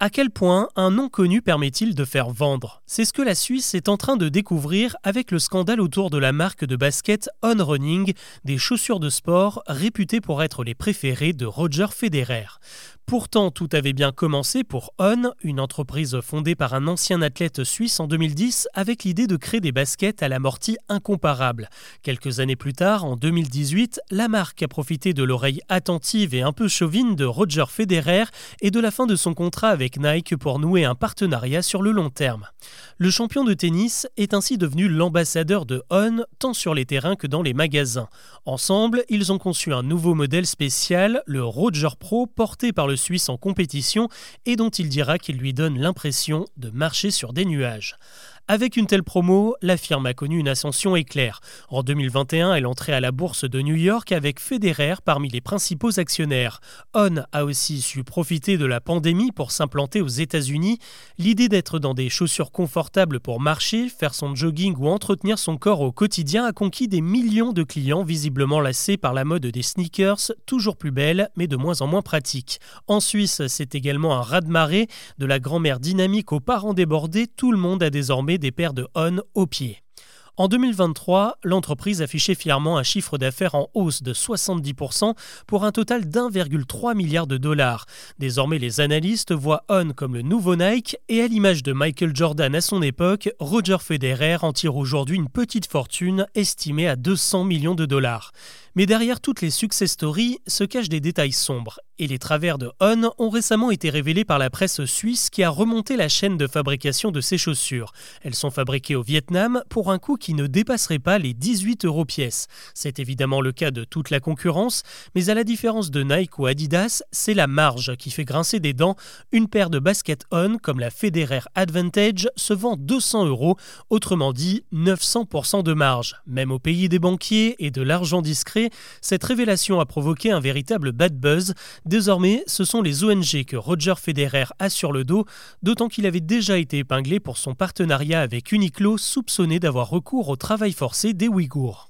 À quel point un nom connu permet-il de faire vendre? C'est ce que la Suisse est en train de découvrir avec le scandale autour de la marque de basket On Running, des chaussures de sport réputées pour être les préférées de Roger Federer. Pourtant, tout avait bien commencé pour On, une entreprise fondée par un ancien athlète suisse en 2010 avec l'idée de créer des baskets à l'amorti incomparable. Quelques années plus tard, en 2018, la marque a profité de l'oreille attentive et un peu chauvine de Roger Federer et de la fin de son contrat avec Nike pour nouer un partenariat sur le long terme. Le champion de tennis est ainsi devenu l'ambassadeur de On tant sur les terrains que dans les magasins. Ensemble, ils ont conçu un nouveau modèle spécial, le Roger Pro, porté par le Suisse en compétition et dont il dira qu'il lui donne l'impression de marcher sur des nuages. Avec une telle promo, la firme a connu une ascension éclair. En 2021, elle entrait à la bourse de New York avec Federer parmi les principaux actionnaires. On a aussi su profiter de la pandémie pour s'implanter aux États-Unis. L'idée d'être dans des chaussures confortables pour marcher, faire son jogging ou entretenir son corps au quotidien a conquis des millions de clients visiblement lassés par la mode des sneakers, toujours plus belles mais de moins en moins pratiques. En Suisse, c'est également un raz-de-marée, de la grand-mère dynamique aux parents débordés, tout le monde a désormais des paires de On au pied. En 2023, l'entreprise affichait fièrement un chiffre d'affaires en hausse de 70% pour un total d'1,3 milliard de dollars. Désormais, les analystes voient On comme le nouveau Nike et à l'image de Michael Jordan à son époque, Roger Federer en tire aujourd'hui une petite fortune estimée à 200 millions de dollars. Mais derrière toutes les success stories se cachent des détails sombres. Et les travers de On ont récemment été révélés par la presse suisse qui a remonté la chaîne de fabrication de ces chaussures. Elles sont fabriquées au Vietnam pour un coût qui ne dépasserait pas les 18 euros pièce. C'est évidemment le cas de toute la concurrence, mais à la différence de Nike ou Adidas, c'est la marge qui fait grincer des dents. Une paire de baskets On comme la Federer Advantage se vend 200 euros, autrement dit 900% de marge. Même au pays des banquiers et de l'argent discret, cette révélation a provoqué un véritable bad buzz. Désormais, ce sont les ONG que Roger Federer a sur le dos, d'autant qu'il avait déjà été épinglé pour son partenariat avec Uniqlo, soupçonné d'avoir recours au travail forcé des Ouïghours.